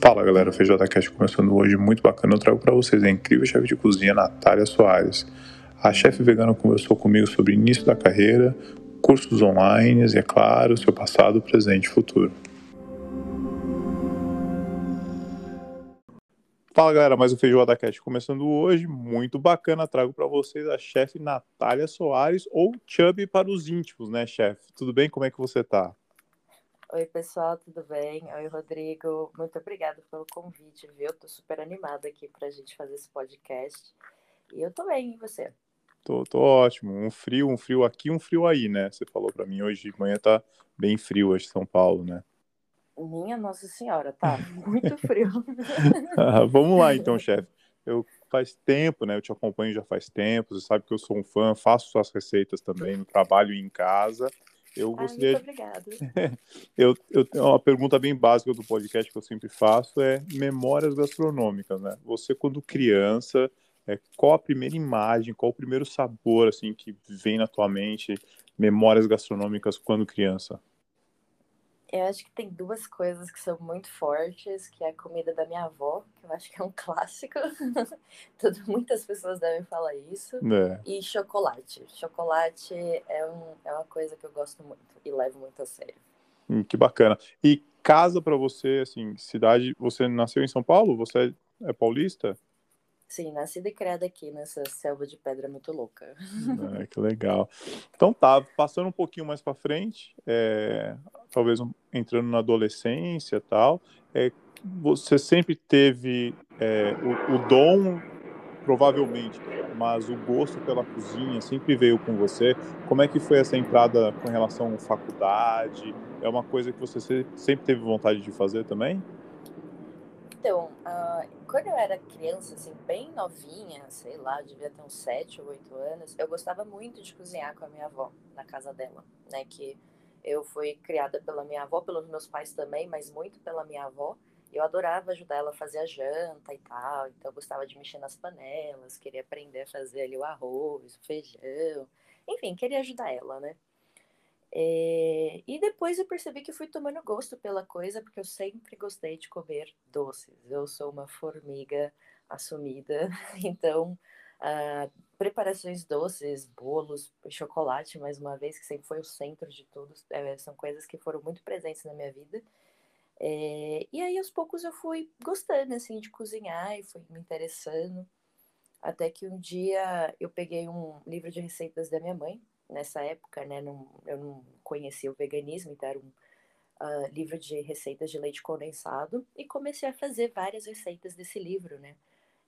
Fala galera, o FeijoadaCast começando hoje, muito bacana. Eu trago para vocês a incrível chefe de cozinha Natália Soares. A chefe vegana conversou comigo sobre início da carreira, cursos online e, é claro, seu passado, presente e futuro. Fala galera, mais um Feijoada Cast começando hoje, muito bacana, trago para vocês a chefe Natália Soares, ou Chubby para os íntimos, né chefe? Tudo bem? Como é que você tá? Oi pessoal, tudo bem? Oi Rodrigo, muito obrigada pelo convite, viu? Tô super animada aqui pra gente fazer esse podcast. E eu tô bem, e você? Tô, tô ótimo, um frio, um frio aqui, um frio aí, né? Você falou para mim hoje de manhã tá bem frio hoje em São Paulo, né? Minha Nossa Senhora, tá muito frio. ah, vamos lá então, chefe. Eu faz tempo, né? Eu te acompanho já faz tempo. Você sabe que eu sou um fã, faço suas receitas também no trabalho e em casa. Eu ah, gostaria. Muito obrigada. eu, eu tenho uma pergunta bem básica do podcast que eu sempre faço é memórias gastronômicas, né? Você quando criança, é, qual a primeira imagem, qual o primeiro sabor assim que vem na tua mente? Memórias gastronômicas quando criança? Eu acho que tem duas coisas que são muito fortes, que é a comida da minha avó, que eu acho que é um clássico. Todo, muitas pessoas devem falar isso. É. E chocolate. Chocolate é, um, é uma coisa que eu gosto muito e levo muito a sério. Hum, que bacana. E casa para você, assim, cidade, você nasceu em São Paulo? Você é paulista? Sim, nascida e criada aqui nessa selva de pedra muito louca. É, que legal. Então tá, passando um pouquinho mais para frente, é, talvez entrando na adolescência tal, é, você sempre teve é, o, o, dom, provavelmente, mas o gosto pela cozinha sempre veio com você. Como é que foi essa entrada com relação à faculdade? É uma coisa que você sempre teve vontade de fazer também? Então, uh, quando eu era criança, assim, bem novinha, sei lá, devia ter uns 7 ou 8 anos, eu gostava muito de cozinhar com a minha avó, na casa dela, né? Que eu fui criada pela minha avó, pelos meus pais também, mas muito pela minha avó. Eu adorava ajudar ela a fazer a janta e tal, então eu gostava de mexer nas panelas, queria aprender a fazer ali o arroz, o feijão, enfim, queria ajudar ela, né? É, e depois eu percebi que fui tomando gosto pela coisa, porque eu sempre gostei de comer doces. Eu sou uma formiga assumida, então ah, preparações doces, bolos, chocolate, mais uma vez, que sempre foi o centro de tudo, é, são coisas que foram muito presentes na minha vida. É, e aí aos poucos eu fui gostando assim de cozinhar e fui me interessando. Até que um dia eu peguei um livro de receitas da minha mãe, nessa época, né? Não, eu não conhecia o veganismo, então era um uh, livro de receitas de leite condensado e comecei a fazer várias receitas desse livro, né?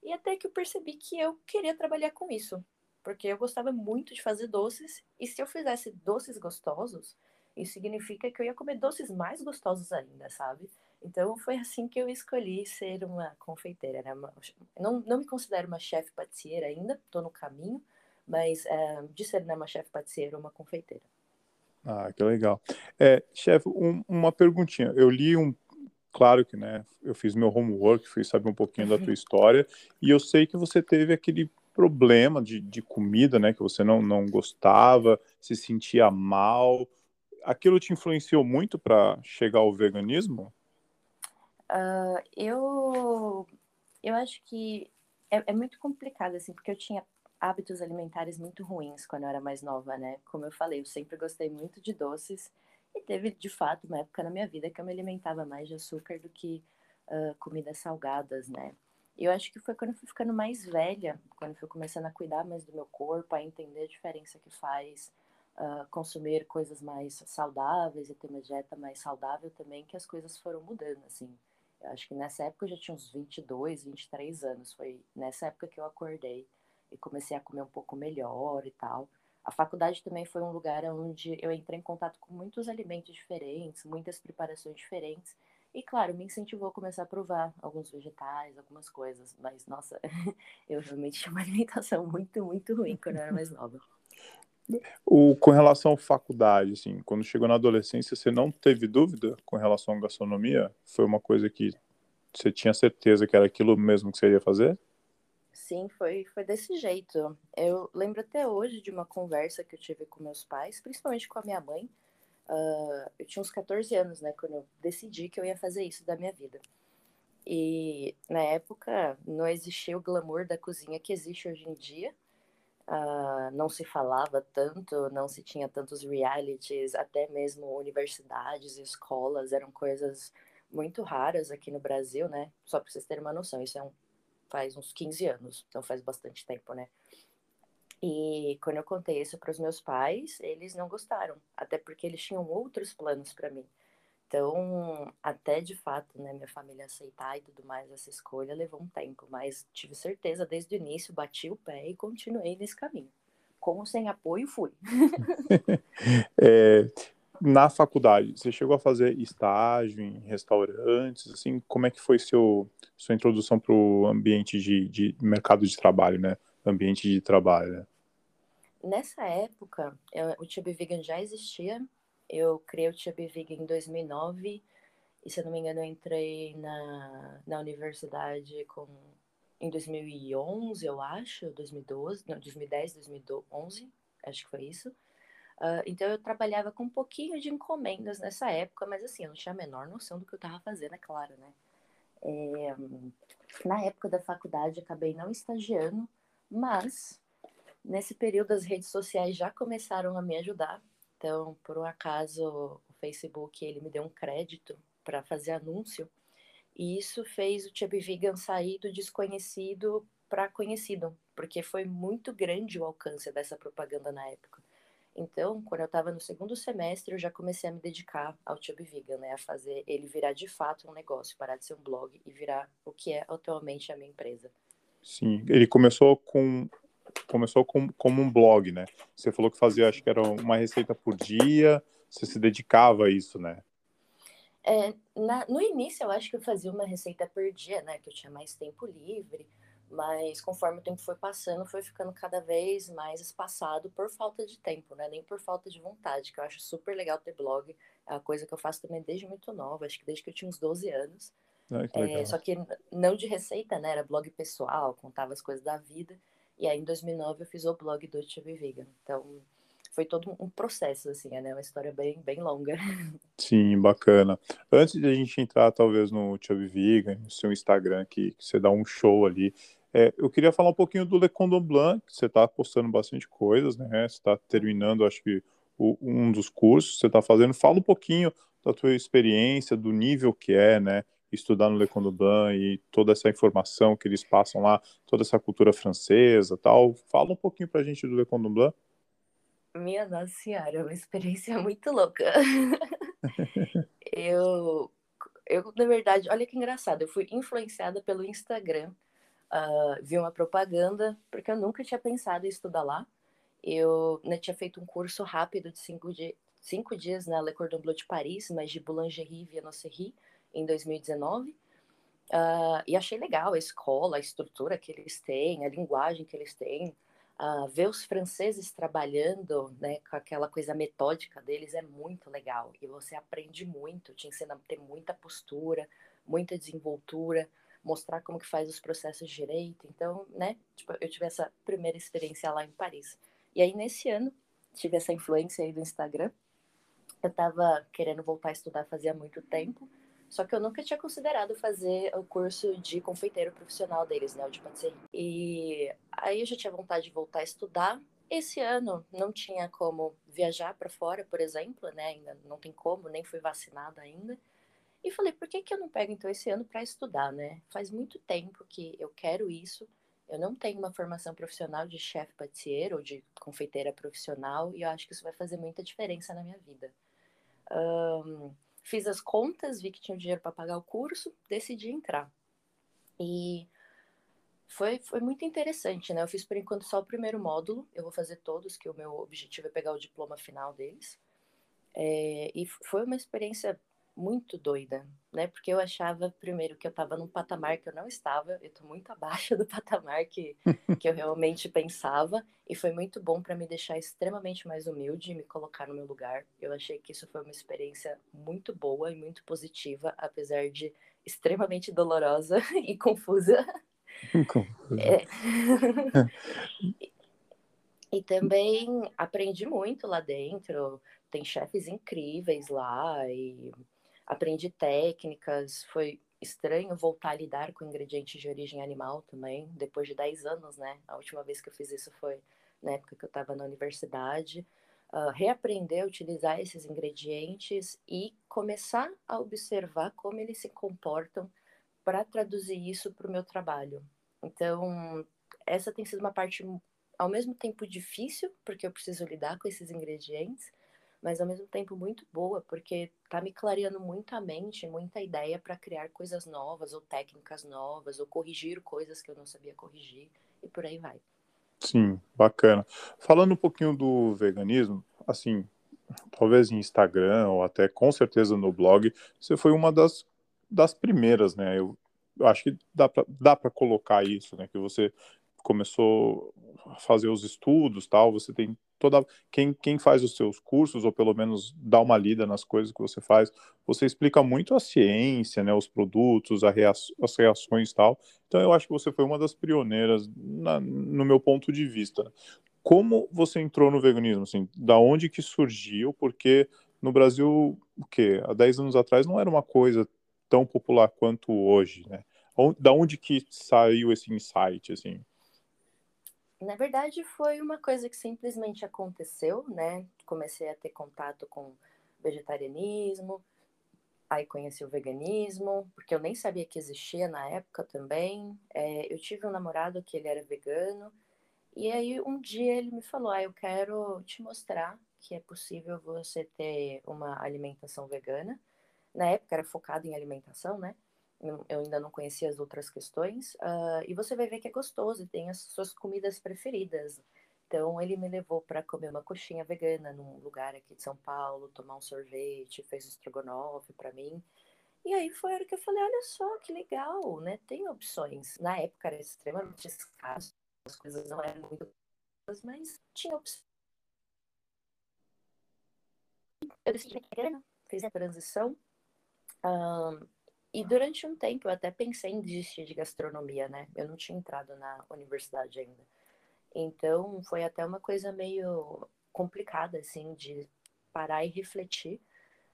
E até que eu percebi que eu queria trabalhar com isso, porque eu gostava muito de fazer doces e se eu fizesse doces gostosos, isso significa que eu ia comer doces mais gostosos ainda, sabe? Então foi assim que eu escolhi ser uma confeiteira. Né? Não, não me considero uma chefe patissier ainda, estou no caminho, mas é, de ser né, uma chefe patissier ou uma confeiteira. Ah, que legal. É, chefe, um, uma perguntinha. Eu li um, claro que, né, eu fiz meu homework, fui saber um pouquinho da tua história, e eu sei que você teve aquele problema de, de comida, né, que você não, não gostava, se sentia mal. Aquilo te influenciou muito para chegar ao veganismo? Uh, eu, eu acho que é, é muito complicado, assim, porque eu tinha hábitos alimentares muito ruins quando eu era mais nova, né? Como eu falei, eu sempre gostei muito de doces e teve, de fato, uma época na minha vida que eu me alimentava mais de açúcar do que uh, comidas salgadas, né? Eu acho que foi quando eu fui ficando mais velha, quando eu fui começando a cuidar mais do meu corpo, a entender a diferença que faz uh, consumir coisas mais saudáveis e ter uma dieta mais saudável também, que as coisas foram mudando, assim. Eu acho que nessa época eu já tinha uns 22, 23 anos, foi nessa época que eu acordei e comecei a comer um pouco melhor e tal. A faculdade também foi um lugar onde eu entrei em contato com muitos alimentos diferentes, muitas preparações diferentes. E claro, me incentivou a começar a provar alguns vegetais, algumas coisas. Mas, nossa, eu realmente tinha uma alimentação muito, muito ruim quando eu era mais nova. O, com relação à faculdade, assim, quando chegou na adolescência, você não teve dúvida com relação à gastronomia? Foi uma coisa que você tinha certeza que era aquilo mesmo que você ia fazer? Sim, foi, foi desse jeito. Eu lembro até hoje de uma conversa que eu tive com meus pais, principalmente com a minha mãe. Uh, eu tinha uns 14 anos, né, quando eu decidi que eu ia fazer isso da minha vida. E na época não existia o glamour da cozinha que existe hoje em dia. Uh, não se falava tanto, não se tinha tantos realities, até mesmo universidades escolas eram coisas muito raras aqui no Brasil, né? Só para vocês terem uma noção, isso é um, faz uns 15 anos, então faz bastante tempo, né? E quando eu contei isso para os meus pais, eles não gostaram, até porque eles tinham outros planos para mim. Então, até de fato, né, minha família aceitar e tudo mais essa escolha levou um tempo, mas tive certeza desde o início, bati o pé e continuei nesse caminho. Com ou sem apoio, fui. é, na faculdade, você chegou a fazer estágio em restaurantes, assim, como é que foi seu, sua introdução para o ambiente de, de mercado de trabalho, né? Ambiente de trabalho, né? Nessa época, eu, o Tube Vegan já existia, eu criei o Chubby Vegan em 2009 e, se eu não me engano, eu entrei na, na universidade com, em 2011, eu acho, 2012, não, 2010, 2011, acho que foi isso. Uh, então eu trabalhava com um pouquinho de encomendas nessa época, mas assim, eu não tinha a menor noção do que eu estava fazendo, é claro, né? É, na época da faculdade acabei não estagiando, mas nesse período as redes sociais já começaram a me ajudar então, por um acaso, o Facebook ele me deu um crédito para fazer anúncio e isso fez o Chubby Vegan sair do desconhecido para conhecido, porque foi muito grande o alcance dessa propaganda na época. Então, quando eu estava no segundo semestre, eu já comecei a me dedicar ao Chubby Vegan, né, a fazer ele virar de fato um negócio, parar de ser um blog e virar o que é atualmente a minha empresa. Sim, ele começou com começou com, como um blog, né? Você falou que fazia, acho que era uma receita por dia, você se dedicava a isso, né? É, na, no início eu acho que eu fazia uma receita por dia, né? Que eu tinha mais tempo livre, mas conforme o tempo foi passando, foi ficando cada vez mais espaçado por falta de tempo, né? Nem por falta de vontade, que eu acho super legal ter blog. É uma coisa que eu faço também desde muito nova, acho que desde que eu tinha uns 12 anos. é, só que não de receita, né? Era blog pessoal, contava as coisas da vida. E aí, em 2009, eu fiz o blog do Chubby Vegan. Então, foi todo um processo, assim, né? Uma história bem, bem longa. Sim, bacana. Antes de a gente entrar, talvez, no Chubby Vegan, no seu Instagram, que, que você dá um show ali, é, eu queria falar um pouquinho do Le Condom Blanc, que você está postando bastante coisas, né? Você está terminando, acho que, o, um dos cursos que você está fazendo. Fala um pouquinho da tua experiência, do nível que é, né? estudar no Le Condoblan e toda essa informação que eles passam lá, toda essa cultura francesa tal. Fala um pouquinho pra gente do Le Condoblan. Minha Nossa Senhora, é uma experiência muito louca. eu, eu, na verdade, olha que engraçado, eu fui influenciada pelo Instagram, uh, vi uma propaganda, porque eu nunca tinha pensado em estudar lá. Eu né, tinha feito um curso rápido de cinco, de, cinco dias na Le Cordon Bleu de Paris, mas de Boulangerie e Viennoiserie, em 2019. Uh, ah, e achei legal a escola, a estrutura que eles têm, a linguagem que eles têm. Uh, ver os franceses trabalhando né, com aquela coisa metódica deles é muito legal. E você aprende muito, te ensina a ter muita postura, muita desenvoltura, mostrar como que faz os processos direito. Então, né, tipo, eu tive essa primeira experiência lá em Paris. E aí, nesse ano, tive essa influência aí do Instagram. Eu estava querendo voltar a estudar fazia muito tempo. Só que eu nunca tinha considerado fazer o curso de confeiteiro profissional deles, né, o de patisserie. E aí eu já tinha vontade de voltar a estudar. Esse ano não tinha como viajar para fora, por exemplo, né, ainda não tem como, nem fui vacinada ainda. E falei, por que que eu não pego então esse ano para estudar, né? Faz muito tempo que eu quero isso. Eu não tenho uma formação profissional de chefe patissier ou de confeiteira profissional e eu acho que isso vai fazer muita diferença na minha vida. Um, Fiz as contas, vi que tinha dinheiro para pagar o curso, decidi entrar. E foi, foi muito interessante, né? Eu fiz por enquanto só o primeiro módulo, eu vou fazer todos, que o meu objetivo é pegar o diploma final deles. É, e foi uma experiência muito doida, né? Porque eu achava, primeiro, que eu estava num patamar que eu não estava, eu estou muito abaixo do patamar que, que eu realmente pensava, e foi muito bom para me deixar extremamente mais humilde e me colocar no meu lugar. Eu achei que isso foi uma experiência muito boa e muito positiva, apesar de extremamente dolorosa e confusa. confusa. É. e também aprendi muito lá dentro. Tem chefes incríveis lá e aprendi técnicas, foi estranho voltar a lidar com ingredientes de origem animal também, depois de 10 anos, né? A última vez que eu fiz isso foi na época que eu estava na universidade. Uh, reaprender a utilizar esses ingredientes e começar a observar como eles se comportam para traduzir isso para o meu trabalho. Então, essa tem sido uma parte ao mesmo tempo difícil, porque eu preciso lidar com esses ingredientes, mas ao mesmo tempo muito boa, porque tá me clareando muito a mente, muita ideia para criar coisas novas, ou técnicas novas, ou corrigir coisas que eu não sabia corrigir, e por aí vai. Sim, bacana. Falando um pouquinho do veganismo, assim, talvez em Instagram, ou até com certeza no blog, você foi uma das, das primeiras, né? Eu, eu acho que dá para dá colocar isso, né? Que você começou a fazer os estudos, tal, você tem toda quem, quem faz os seus cursos ou pelo menos dá uma lida nas coisas que você faz, você explica muito a ciência, né, os produtos, rea as reações tal. Então eu acho que você foi uma das pioneiras na, no meu ponto de vista. Como você entrou no veganismo? Assim, da onde que surgiu? Porque no Brasil, o quê? Há 10 anos atrás não era uma coisa tão popular quanto hoje, né? Da onde que saiu esse insight, assim? Na verdade, foi uma coisa que simplesmente aconteceu, né? Comecei a ter contato com vegetarianismo, aí conheci o veganismo, porque eu nem sabia que existia na época também. É, eu tive um namorado que ele era vegano, e aí um dia ele me falou: Ah, eu quero te mostrar que é possível você ter uma alimentação vegana. Na época era focado em alimentação, né? Eu ainda não conhecia as outras questões, uh, e você vai ver que é gostoso tem as suas comidas preferidas. Então ele me levou para comer uma coxinha vegana num lugar aqui de São Paulo, tomar um sorvete, fez estrogonofe para mim. E aí foi a hora que eu falei, olha só que legal, né? Tem opções. Na época era extremamente escasso, as coisas não eram muito mas tinha opções. Eu decidi fiz a transição. Um, e durante um tempo eu até pensei em desistir de gastronomia, né? Eu não tinha entrado na universidade ainda. Então foi até uma coisa meio complicada, assim, de parar e refletir.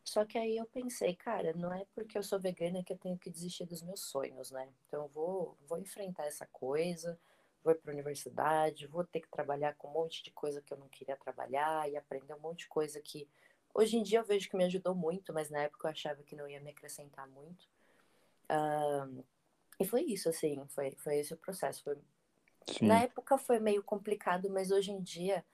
Só que aí eu pensei, cara, não é porque eu sou vegana que eu tenho que desistir dos meus sonhos, né? Então eu vou, vou enfrentar essa coisa, vou para a universidade, vou ter que trabalhar com um monte de coisa que eu não queria trabalhar e aprender um monte de coisa que hoje em dia eu vejo que me ajudou muito, mas na época eu achava que não ia me acrescentar muito. Uh, e foi isso, assim, foi, foi esse o processo. Foi... Na época foi meio complicado, mas hoje em dia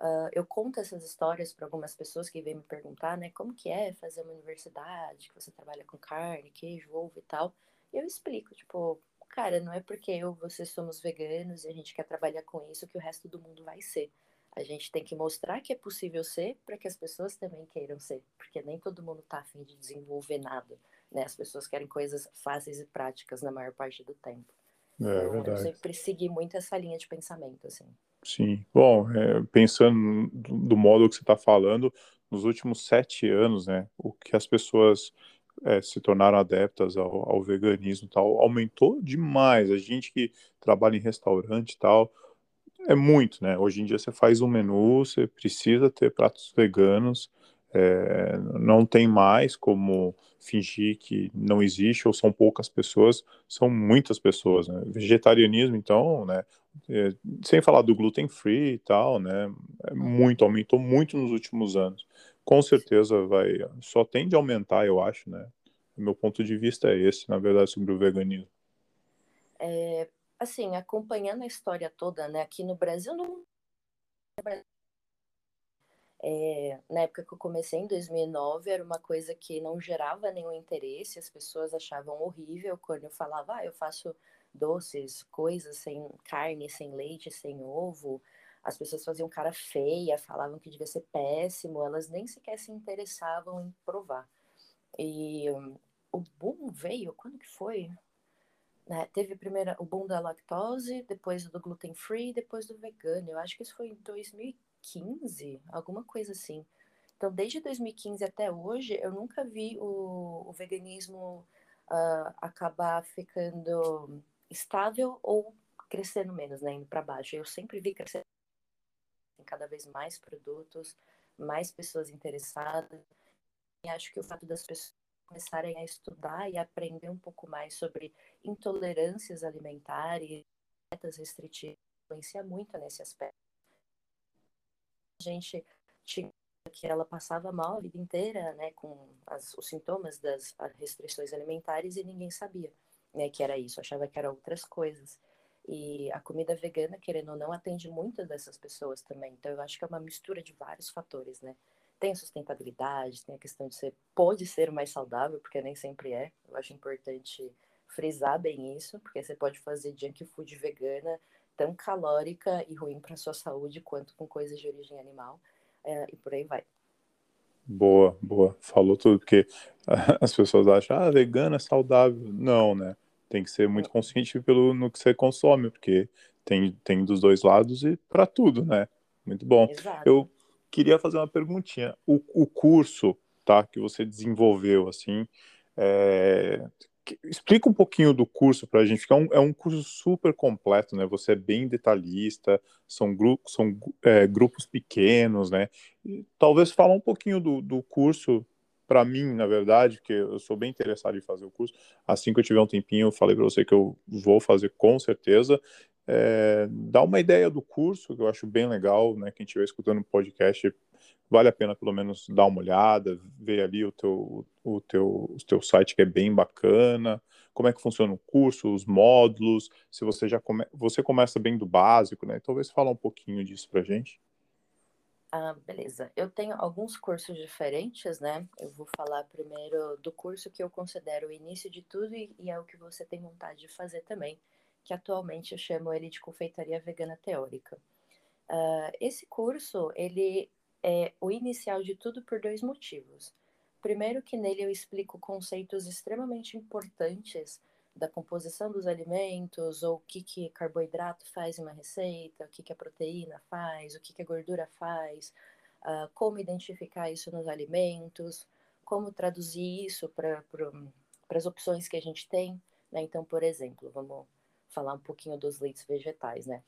uh, eu conto essas histórias para algumas pessoas que vêm me perguntar, né, como que é fazer uma universidade, que você trabalha com carne, queijo, ovo e tal. E eu explico, tipo, cara, não é porque eu e você somos veganos e a gente quer trabalhar com isso que o resto do mundo vai ser. A gente tem que mostrar que é possível ser para que as pessoas também queiram ser, porque nem todo mundo tá afim de desenvolver nada. Né? As pessoas querem coisas fáceis e práticas na maior parte do tempo. É, então, verdade. Eu sempre segui muito essa linha de pensamento, assim. Sim. Bom, é, pensando do, do, modo que você está falando, nos últimos sete anos, né, o que as pessoas é, se tornaram adeptas ao, ao veganismo tal aumentou demais. A gente que trabalha em restaurante e tal, é muito, né? Hoje em dia você faz um menu, você precisa ter pratos veganos, é, não tem mais como fingir que não existe ou são poucas pessoas, são muitas pessoas. Né? Vegetarianismo, então, né? É, sem falar do gluten free e tal, né? É muito, aumentou muito nos últimos anos. Com certeza vai, só tende a aumentar, eu acho, né? O meu ponto de vista é esse, na verdade, sobre o veganismo. É, assim, acompanhando a história toda, né? Aqui no Brasil não é, na época que eu comecei, em 2009, era uma coisa que não gerava nenhum interesse, as pessoas achavam horrível quando eu falava, ah, eu faço doces, coisas sem carne, sem leite, sem ovo. As pessoas faziam cara feia, falavam que devia ser péssimo, elas nem sequer se interessavam em provar. E um, o boom veio, quando que foi? Né, teve primeiro o boom da lactose, depois do gluten free, depois do vegano. Eu acho que isso foi em 2015 2015, alguma coisa assim. Então, desde 2015 até hoje, eu nunca vi o, o veganismo uh, acabar ficando estável ou crescendo menos, né, indo para baixo. Eu sempre vi crescer cada vez mais produtos, mais pessoas interessadas. E acho que o fato das pessoas começarem a estudar e aprender um pouco mais sobre intolerâncias alimentares, dietas restritivas, influencia muito nesse aspecto. Gente tinha que ela passava mal a vida inteira, né, com as, os sintomas das restrições alimentares e ninguém sabia, né, que era isso, achava que eram outras coisas. E a comida vegana, querendo ou não, atende muitas dessas pessoas também. Então, eu acho que é uma mistura de vários fatores, né? Tem a sustentabilidade, tem a questão de ser, pode ser mais saudável, porque nem sempre é. Eu acho importante frisar bem isso, porque você pode fazer junk food vegana tão calórica e ruim para sua saúde quanto com coisas de origem animal é, e por aí vai. Boa, boa. Falou tudo, porque as pessoas acham, ah, vegana é saudável. Não, né? Tem que ser muito consciente pelo no que você consome, porque tem, tem dos dois lados e para tudo, né? Muito bom. Exato. Eu queria fazer uma perguntinha. O, o curso, tá, que você desenvolveu, assim, é, explica um pouquinho do curso para a gente, porque é um, é um, curso super completo, né? Você é bem detalhista, são, grupos, são é, grupos pequenos, né? E talvez falar um pouquinho do, do curso para mim, na verdade, que eu sou bem interessado em fazer o curso. Assim que eu tiver um tempinho, eu falei para você que eu vou fazer com certeza. É, dá uma ideia do curso, que eu acho bem legal, né? Quem estiver escutando o podcast vale a pena pelo menos dar uma olhada, ver ali o teu, o teu, o teu site que é bem bacana, como é que funciona o curso, os módulos, se você já come, você começa bem do básico, né? Talvez fala um pouquinho disso pra gente. Ah, beleza. Eu tenho alguns cursos diferentes, né? Eu vou falar primeiro do curso que eu considero o início de tudo e, e é o que você tem vontade de fazer também, que atualmente eu chamo ele de confeitaria vegana teórica. Uh, esse curso, ele é o inicial de tudo por dois motivos. Primeiro, que nele eu explico conceitos extremamente importantes da composição dos alimentos, ou o que, que carboidrato faz em uma receita, o que, que a proteína faz, o que, que a gordura faz, uh, como identificar isso nos alimentos, como traduzir isso para as opções que a gente tem. Né? Então, por exemplo, vamos falar um pouquinho dos leites vegetais, né?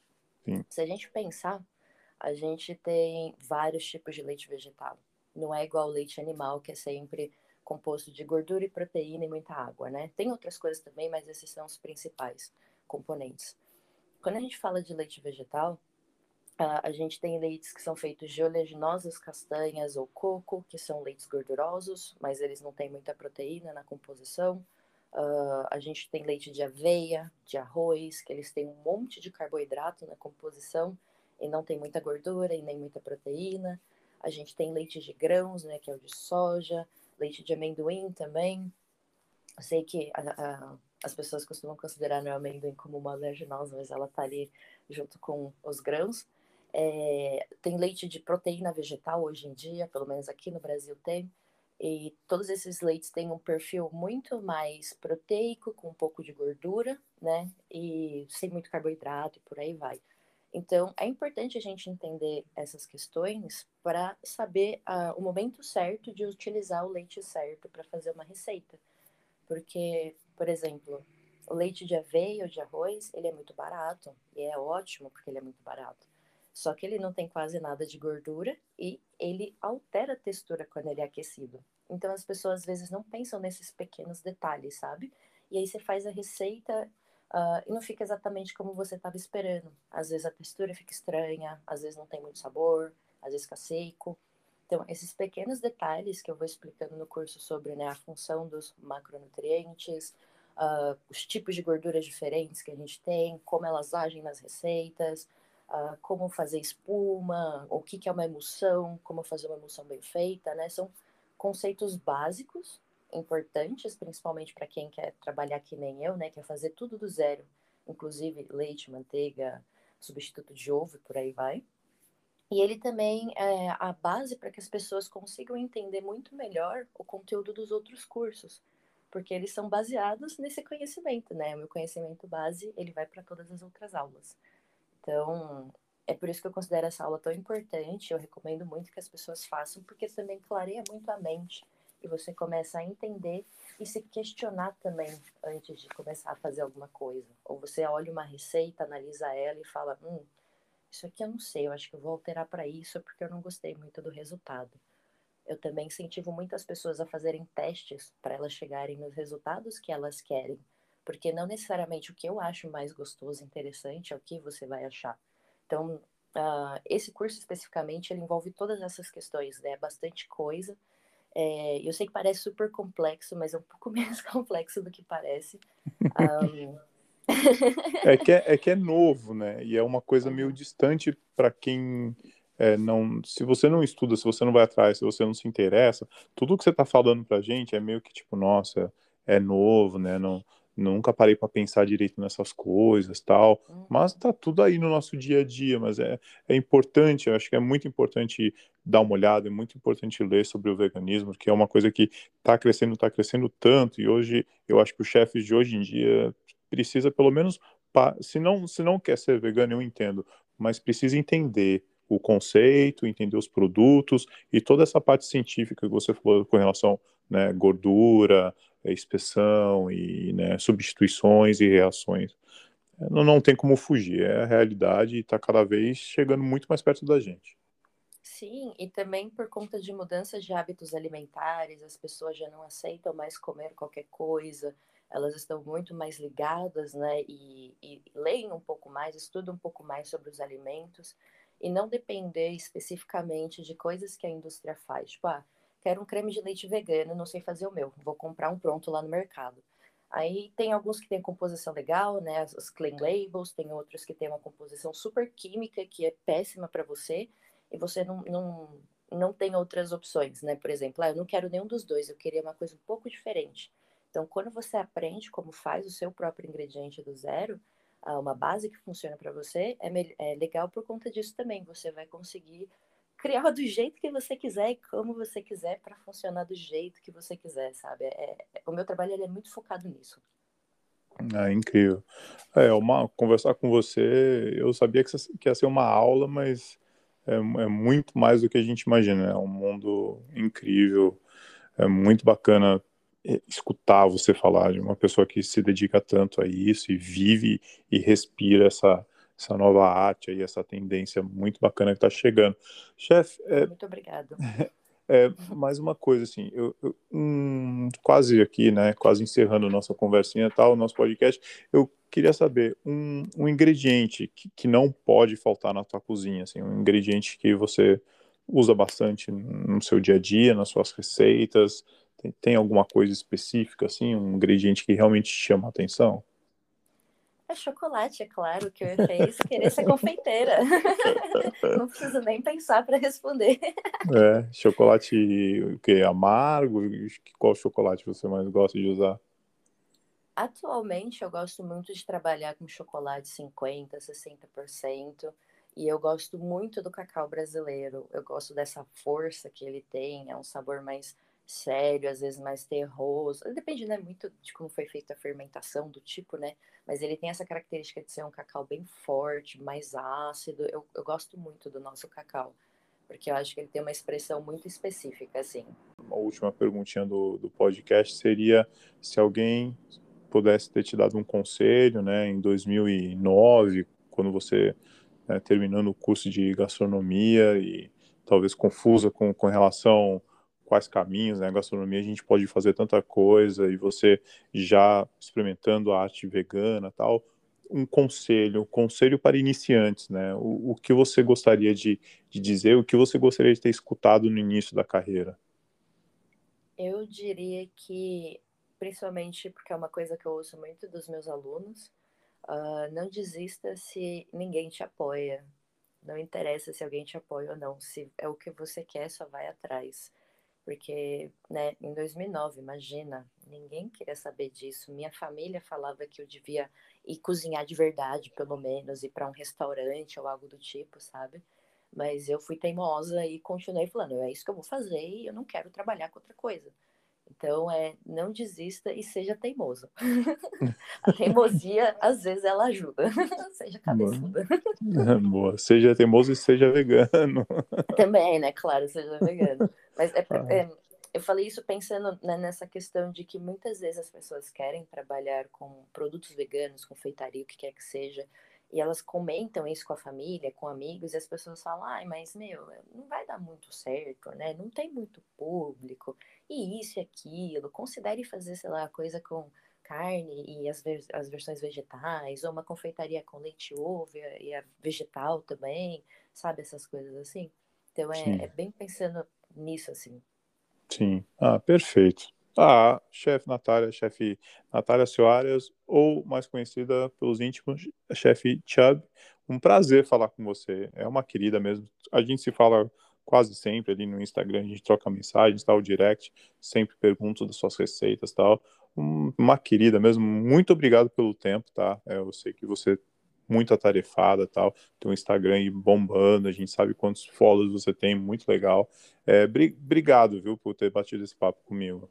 Sim. Se a gente pensar a gente tem vários tipos de leite vegetal. Não é igual ao leite animal, que é sempre composto de gordura e proteína e muita água, né? Tem outras coisas também, mas esses são os principais componentes. Quando a gente fala de leite vegetal, a gente tem leites que são feitos de oleaginosas castanhas ou coco, que são leites gordurosos, mas eles não têm muita proteína na composição. Uh, a gente tem leite de aveia, de arroz, que eles têm um monte de carboidrato na composição, e não tem muita gordura e nem muita proteína. A gente tem leite de grãos, né, que é o de soja, leite de amendoim também. Eu sei que a, a, as pessoas costumam considerar o amendoim como uma oleaginosa, mas ela tá ali junto com os grãos. É, tem leite de proteína vegetal hoje em dia, pelo menos aqui no Brasil tem. E todos esses leites têm um perfil muito mais proteico, com um pouco de gordura, né? E sem muito carboidrato e por aí vai. Então, é importante a gente entender essas questões para saber uh, o momento certo de utilizar o leite certo para fazer uma receita. Porque, por exemplo, o leite de aveia ou de arroz, ele é muito barato, e é ótimo porque ele é muito barato. Só que ele não tem quase nada de gordura e ele altera a textura quando ele é aquecido. Então as pessoas às vezes não pensam nesses pequenos detalhes, sabe? E aí você faz a receita Uh, e não fica exatamente como você estava esperando. Às vezes a textura fica estranha, às vezes não tem muito sabor, às vezes fica seco. Então, esses pequenos detalhes que eu vou explicando no curso sobre né, a função dos macronutrientes, uh, os tipos de gorduras diferentes que a gente tem, como elas agem nas receitas, uh, como fazer espuma, o que, que é uma emulsão, como fazer uma emulsão bem feita, né? São conceitos básicos importantes, principalmente para quem quer trabalhar que nem eu, né? Quer fazer tudo do zero, inclusive leite, manteiga, substituto de ovo e por aí vai. E ele também é a base para que as pessoas consigam entender muito melhor o conteúdo dos outros cursos, porque eles são baseados nesse conhecimento, né? O meu conhecimento base, ele vai para todas as outras aulas. Então, é por isso que eu considero essa aula tão importante, eu recomendo muito que as pessoas façam, porque também clareia muito a mente e você começa a entender e se questionar também antes de começar a fazer alguma coisa. Ou você olha uma receita, analisa ela e fala: hum, isso aqui eu não sei, eu acho que eu vou alterar para isso porque eu não gostei muito do resultado. eu também incentivo muitas pessoas a fazerem testes para elas chegarem nos resultados que elas querem. Porque não necessariamente o que eu acho mais gostoso interessante é o que você vai achar. Então, uh, esse curso especificamente, ele envolve todas essas questões, né? Bastante coisa. É, eu sei que parece super complexo, mas é um pouco menos complexo do que parece. Um... é, que é, é, que é novo, né? E é uma coisa meio distante para quem é, não, se você não estuda, se você não vai atrás, se você não se interessa, tudo que você está falando para a gente é meio que tipo, nossa, é novo, né? Não, nunca parei para pensar direito nessas coisas, tal. Uhum. Mas tá tudo aí no nosso dia a dia. Mas é, é importante, eu acho que é muito importante dar uma olhada, é muito importante ler sobre o veganismo, que é uma coisa que está crescendo, está crescendo tanto. E hoje, eu acho que os chefes de hoje em dia precisa pelo menos, se não, se não quer ser vegano, eu entendo, mas precisa entender o conceito, entender os produtos e toda essa parte científica que você falou com relação né, gordura, inspeção e né, substituições e reações. Não, não tem como fugir, é a realidade e está cada vez chegando muito mais perto da gente. Sim, e também por conta de mudanças de hábitos alimentares, as pessoas já não aceitam mais comer qualquer coisa, elas estão muito mais ligadas, né, e, e leem um pouco mais, estudam um pouco mais sobre os alimentos, e não depender especificamente de coisas que a indústria faz. Tipo, ah, quero um creme de leite vegano, não sei fazer o meu, vou comprar um pronto lá no mercado. Aí tem alguns que têm composição legal, né? Os clean labels, tem outros que têm uma composição super química que é péssima para você e você não, não, não tem outras opções, né? Por exemplo, ah, eu não quero nenhum dos dois, eu queria uma coisa um pouco diferente. Então, quando você aprende como faz o seu próprio ingrediente do zero, uma base que funciona para você, é, é legal por conta disso também. Você vai conseguir criar do jeito que você quiser e como você quiser para funcionar do jeito que você quiser, sabe? É, é, o meu trabalho é muito focado nisso. É incrível. É, uma, conversar com você, eu sabia que, que ia ser uma aula, mas é, é, muito mais do que a gente imagina. É um mundo incrível, é muito bacana escutar você falar de uma pessoa que se dedica tanto a isso e vive e respira essa, essa nova arte aí, essa tendência muito bacana que está chegando. Chefe, é, muito obrigado. É, mais uma coisa assim, eu, eu hum, quase aqui, né, quase encerrando nossa conversinha tal, nosso podcast, eu queria saber um, um ingrediente que, que não pode faltar na tua cozinha, assim, um ingrediente que você usa bastante no seu dia a dia, nas suas receitas, tem, tem alguma coisa específica, assim, um ingrediente que realmente chama a atenção? É chocolate, é claro, que eu fez querer ser confeiteira. Não preciso nem pensar para responder. É, chocolate o que amargo? Qual chocolate você mais gosta de usar? Atualmente eu gosto muito de trabalhar com chocolate 50, 60%, e eu gosto muito do cacau brasileiro. Eu gosto dessa força que ele tem, é um sabor mais sério, às vezes mais terroso. Depende, né, muito de como foi feita a fermentação, do tipo, né? Mas ele tem essa característica de ser um cacau bem forte, mais ácido. Eu, eu gosto muito do nosso cacau, porque eu acho que ele tem uma expressão muito específica, assim. Uma última perguntinha do, do podcast seria se alguém pudesse ter te dado um conselho, né, em 2009, quando você né, terminando o curso de gastronomia e talvez confusa com, com relação quais caminhos, né? Gastronomia a gente pode fazer tanta coisa e você já experimentando a arte vegana tal, um conselho, um conselho para iniciantes, né? O, o que você gostaria de, de dizer, o que você gostaria de ter escutado no início da carreira? Eu diria que, principalmente porque é uma coisa que eu ouço muito dos meus alunos, uh, não desista se ninguém te apoia. Não interessa se alguém te apoia ou não. Se é o que você quer, só vai atrás. Porque, né, em 2009, imagina, ninguém queria saber disso. Minha família falava que eu devia ir cozinhar de verdade, pelo menos, ir para um restaurante ou algo do tipo, sabe? Mas eu fui teimosa e continuei falando, é isso que eu vou fazer e eu não quero trabalhar com outra coisa. Então, é, não desista e seja teimoso. a teimosia, às vezes, ela ajuda. seja cabeçuda. Boa. Boa. Seja teimoso e seja vegano. Também, né? Claro, seja vegano. Mas é, ah. é, eu falei isso pensando né, nessa questão de que muitas vezes as pessoas querem trabalhar com produtos veganos, confeitaria, o que quer que seja, e elas comentam isso com a família, com amigos, e as pessoas falam, ai, mas, meu, não vai dar muito certo, né? Não tem muito público, e isso e aquilo. Considere fazer, sei lá, coisa com carne e as, ver as versões vegetais, ou uma confeitaria com leite ovo e a vegetal também, sabe? Essas coisas assim. Então, é, é bem pensando nisso, assim. Sim. Ah, perfeito. Ah, chefe Natália, chefe Natália Soares, ou mais conhecida pelos íntimos, chefe Chubb. Um prazer falar com você. É uma querida mesmo. A gente se fala quase sempre ali no Instagram, a gente troca mensagens, tal, direct, sempre pergunto das suas receitas, tal. Um, uma querida mesmo. Muito obrigado pelo tempo, tá? É, eu sei que você muito atarefada tal, tem um Instagram aí bombando, a gente sabe quantos followers você tem, muito legal. É, obrigado, viu, por ter batido esse papo comigo.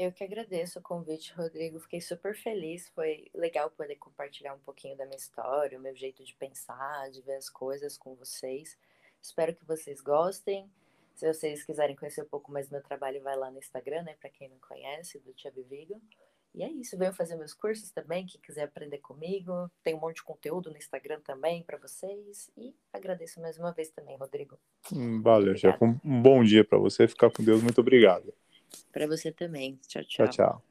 Eu que agradeço o convite, Rodrigo. Fiquei super feliz. Foi legal poder compartilhar um pouquinho da minha história, o meu jeito de pensar, de ver as coisas com vocês. Espero que vocês gostem. Se vocês quiserem conhecer um pouco mais do meu trabalho, vai lá no Instagram, né? Para quem não conhece, do Tia Vigo. E é isso. Venham fazer meus cursos também. Quem quiser aprender comigo, tem um monte de conteúdo no Instagram também para vocês. E agradeço mais uma vez também, Rodrigo. Hum, valeu, Jeff. Um bom dia para você. Ficar com Deus. Muito obrigado. Para você também. Tchau, tchau. Tchau, tchau.